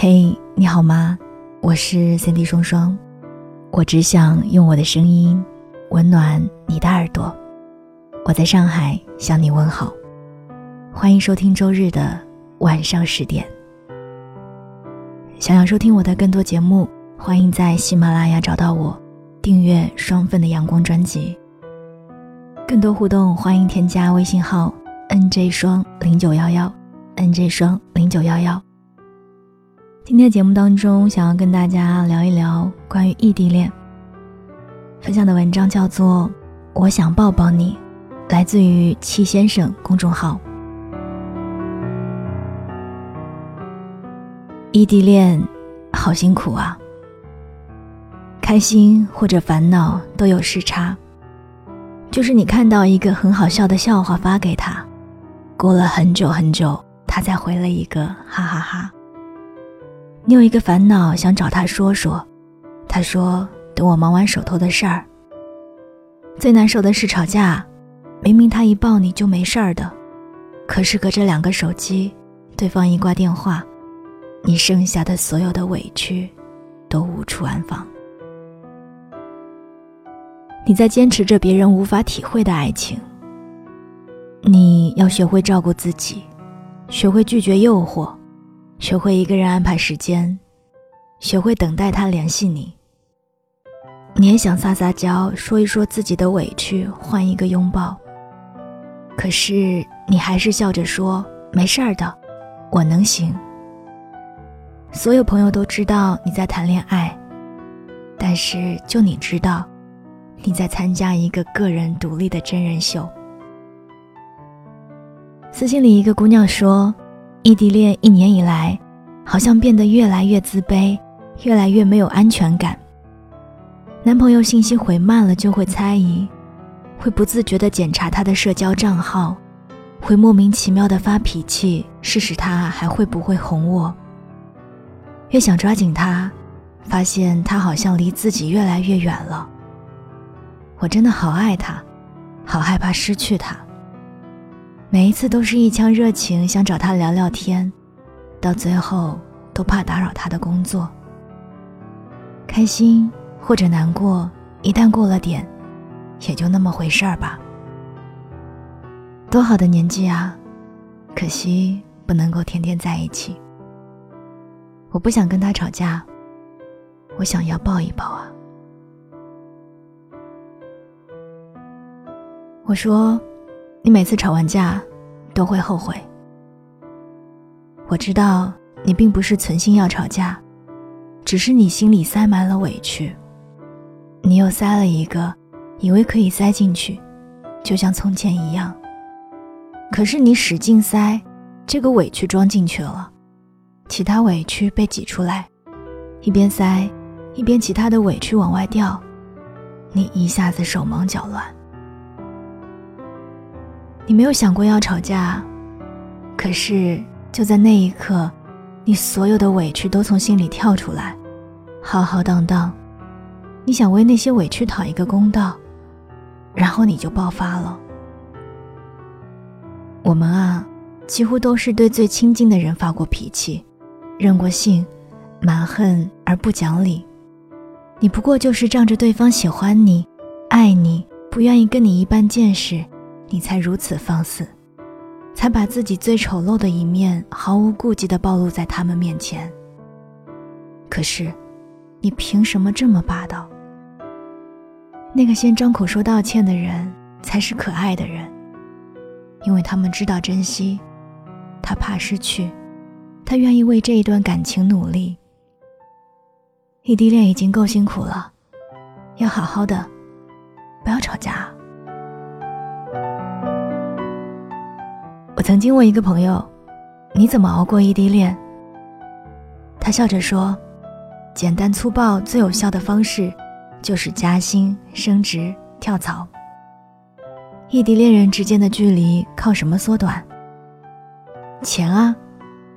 嘿，你好吗？我是三 D 双双，我只想用我的声音温暖你的耳朵。我在上海向你问好，欢迎收听周日的晚上十点。想要收听我的更多节目，欢迎在喜马拉雅找到我，订阅双份的阳光专辑。更多互动，欢迎添加微信号 nj 双零九幺幺，nj 双零九幺幺。今天节目当中，想要跟大家聊一聊关于异地恋。分享的文章叫做《我想抱抱你》，来自于戚先生公众号。异地恋好辛苦啊，开心或者烦恼都有时差。就是你看到一个很好笑的笑话发给他，过了很久很久，他才回了一个哈哈哈。你有一个烦恼想找他说说，他说等我忙完手头的事儿。最难受的是吵架，明明他一抱你就没事儿的，可是隔着两个手机，对方一挂电话，你剩下的所有的委屈，都无处安放。你在坚持着别人无法体会的爱情。你要学会照顾自己，学会拒绝诱惑。学会一个人安排时间，学会等待他联系你。你也想撒撒娇，说一说自己的委屈，换一个拥抱。可是你还是笑着说：“没事儿的，我能行。”所有朋友都知道你在谈恋爱，但是就你知道，你在参加一个个人独立的真人秀。私信里一个姑娘说。异地恋一年以来，好像变得越来越自卑，越来越没有安全感。男朋友信息回慢了就会猜疑，会不自觉地检查他的社交账号，会莫名其妙地发脾气，试试他还会不会哄我。越想抓紧他，发现他好像离自己越来越远了。我真的好爱他，好害怕失去他。每一次都是一腔热情，想找他聊聊天，到最后都怕打扰他的工作。开心或者难过，一旦过了点，也就那么回事儿吧。多好的年纪啊，可惜不能够天天在一起。我不想跟他吵架，我想要抱一抱啊。我说。你每次吵完架，都会后悔。我知道你并不是存心要吵架，只是你心里塞满了委屈。你又塞了一个，以为可以塞进去，就像从前一样。可是你使劲塞，这个委屈装进去了，其他委屈被挤出来，一边塞，一边其他的委屈往外掉，你一下子手忙脚乱。你没有想过要吵架，可是就在那一刻，你所有的委屈都从心里跳出来，浩浩荡荡，你想为那些委屈讨一个公道，然后你就爆发了。我们啊，几乎都是对最亲近的人发过脾气，任过性，蛮横而不讲理。你不过就是仗着对方喜欢你、爱你，不愿意跟你一般见识。你才如此放肆，才把自己最丑陋的一面毫无顾忌地暴露在他们面前。可是，你凭什么这么霸道？那个先张口说道歉的人才是可爱的人，因为他们知道珍惜，他怕失去，他愿意为这一段感情努力。异地恋已经够辛苦了，要好好的，不要吵架。我曾经问一个朋友：“你怎么熬过异地恋？”他笑着说：“简单粗暴、最有效的方式，就是加薪、升职、跳槽。异地恋人之间的距离靠什么缩短？钱啊，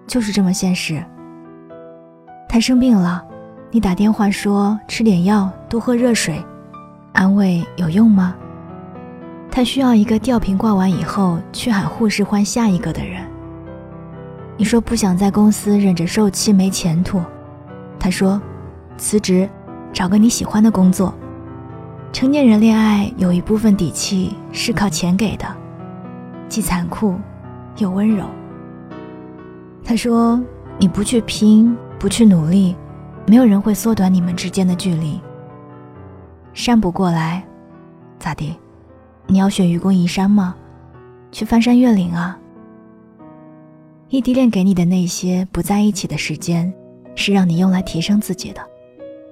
就是这么现实。他生病了，你打电话说吃点药、多喝热水，安慰有用吗？”他需要一个吊瓶挂完以后去喊护士换下一个的人。你说不想在公司忍着受气没前途，他说，辞职，找个你喜欢的工作。成年人恋爱有一部分底气是靠钱给的，既残酷又温柔。他说，你不去拼，不去努力，没有人会缩短你们之间的距离。山不过来，咋地？你要选愚公移山吗？去翻山越岭啊！异地恋给你的那些不在一起的时间，是让你用来提升自己的，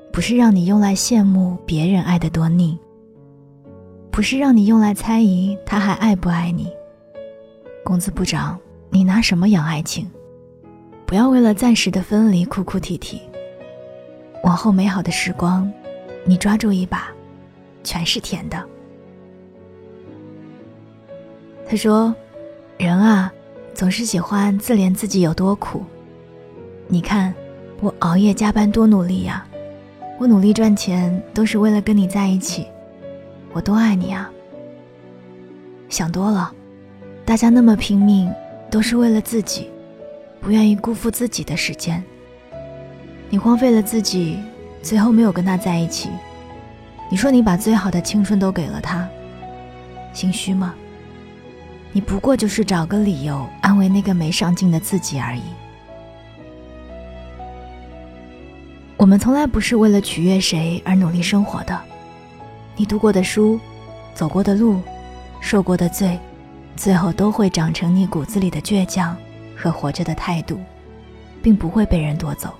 不是让你用来羡慕别人爱的多腻，不是让你用来猜疑他还爱不爱你。工资不涨，你拿什么养爱情？不要为了暂时的分离哭哭啼啼。往后美好的时光，你抓住一把，全是甜的。他说：“人啊。”总是喜欢自怜自己有多苦。你看，我熬夜加班多努力呀，我努力赚钱都是为了跟你在一起，我多爱你啊。想多了，大家那么拼命，都是为了自己，不愿意辜负自己的时间。你荒废了自己，最后没有跟他在一起，你说你把最好的青春都给了他，心虚吗？你不过就是找个理由安慰那个没上进的自己而已。我们从来不是为了取悦谁而努力生活的。你读过的书、走过的路、受过的罪，最后都会长成你骨子里的倔强和活着的态度，并不会被人夺走。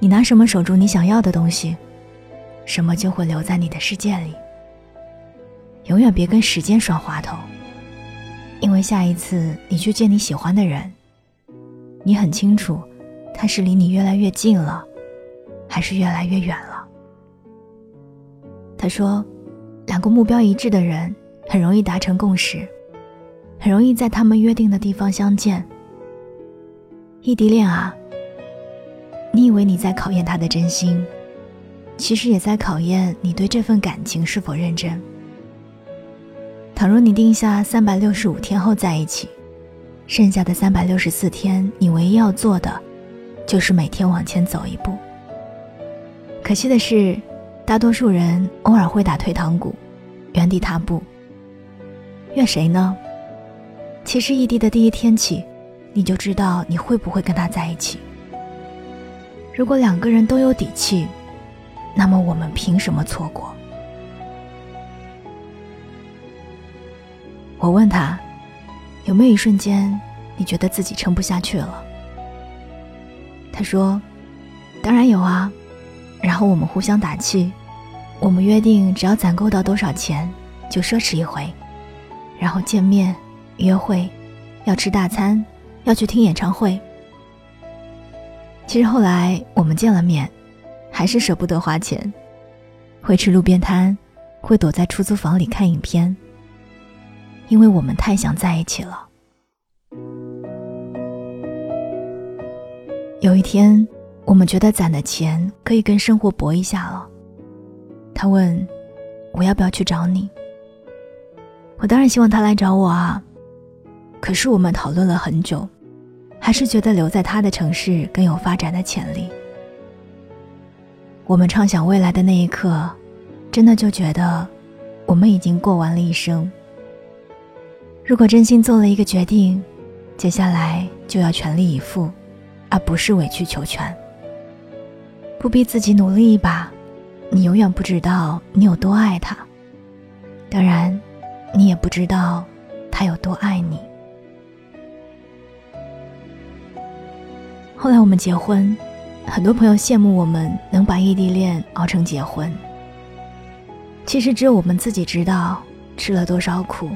你拿什么守住你想要的东西，什么就会留在你的世界里。永远别跟时间耍滑头，因为下一次你去见你喜欢的人，你很清楚，他是离你越来越近了，还是越来越远了。他说，两个目标一致的人很容易达成共识，很容易在他们约定的地方相见。异地恋啊，你以为你在考验他的真心，其实也在考验你对这份感情是否认真。倘若你定下三百六十五天后在一起，剩下的三百六十四天，你唯一要做的，就是每天往前走一步。可惜的是，大多数人偶尔会打退堂鼓，原地踏步。怨谁呢？其实异地的第一天起，你就知道你会不会跟他在一起。如果两个人都有底气，那么我们凭什么错过？我问他，有没有一瞬间，你觉得自己撑不下去了？他说：“当然有啊。”然后我们互相打气，我们约定，只要攒够到多少钱，就奢侈一回，然后见面、约会，要吃大餐，要去听演唱会。其实后来我们见了面，还是舍不得花钱，会吃路边摊，会躲在出租房里看影片。因为我们太想在一起了。有一天，我们觉得攒的钱可以跟生活搏一下了。他问：“我要不要去找你？”我当然希望他来找我啊。可是我们讨论了很久，还是觉得留在他的城市更有发展的潜力。我们畅想未来的那一刻，真的就觉得我们已经过完了一生。如果真心做了一个决定，接下来就要全力以赴，而不是委曲求全。不逼自己努力一把，你永远不知道你有多爱他。当然，你也不知道他有多爱你。后来我们结婚，很多朋友羡慕我们能把异地恋熬成结婚。其实只有我们自己知道吃了多少苦。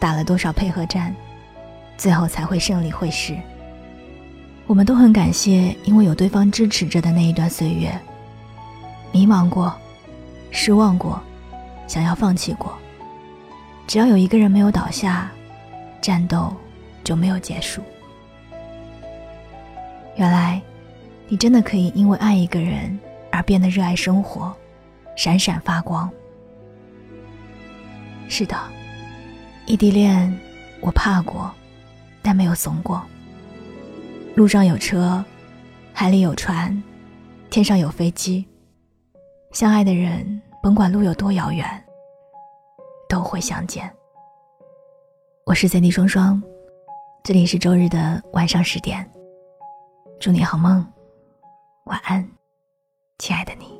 打了多少配合战，最后才会胜利会师。我们都很感谢，因为有对方支持着的那一段岁月，迷茫过，失望过，想要放弃过。只要有一个人没有倒下，战斗就没有结束。原来，你真的可以因为爱一个人而变得热爱生活，闪闪发光。是的。异地恋，我怕过，但没有怂过。路上有车，海里有船，天上有飞机。相爱的人，甭管路有多遥远，都会相见。我是 CD 双双，这里是周日的晚上十点。祝你好梦，晚安，亲爱的你。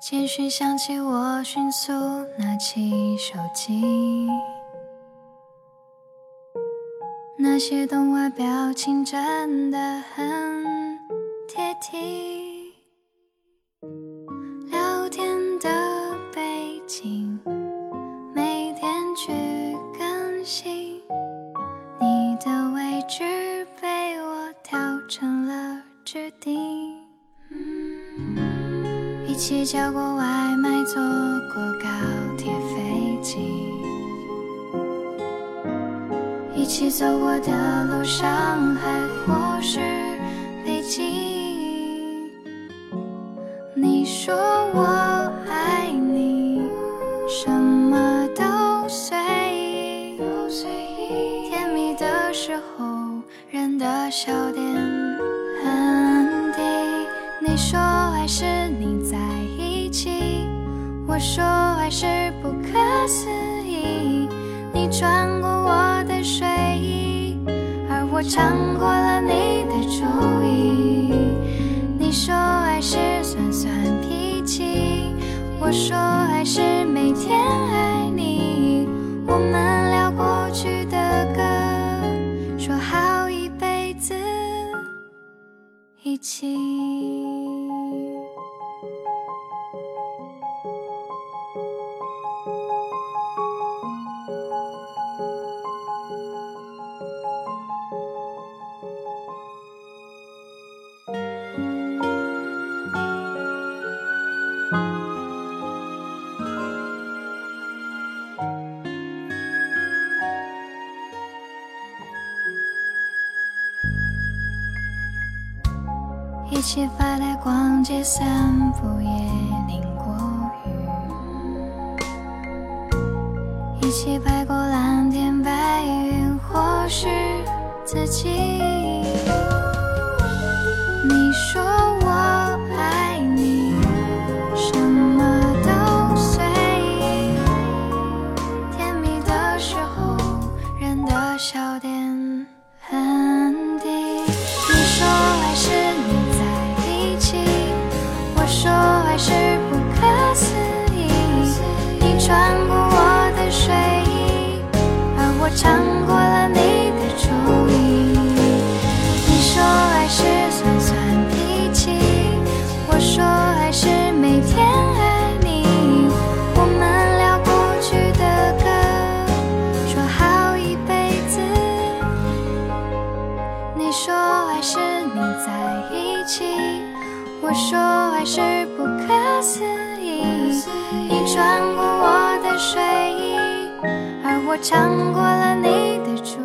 简讯响起，我迅速拿起手机。那些动画表情真的很贴题，一起叫过外卖，坐过高铁、飞机，一起走过的路上海或是北京。你说我爱你，什么都随意。甜蜜的时候，人的笑点很低。你说爱是。我说爱是不可思议，你穿过我的睡衣，而我尝过了你的注意。你说爱是酸酸脾气，我说爱是每天爱你。我们聊过去的歌，说好一辈子一起。一起发呆、逛街、散步，也淋过雨。一起拍过蓝天白云，或是自己。你说。是不可思议，你穿过我的睡衣，而我穿过了你的秋衣。你说爱是酸酸脾气，我说爱是每天爱你。我们聊过去的歌，说好一辈子。你说爱是你在一起。我说爱是不可思议，你穿过我的睡衣，而我尝过了你的唇。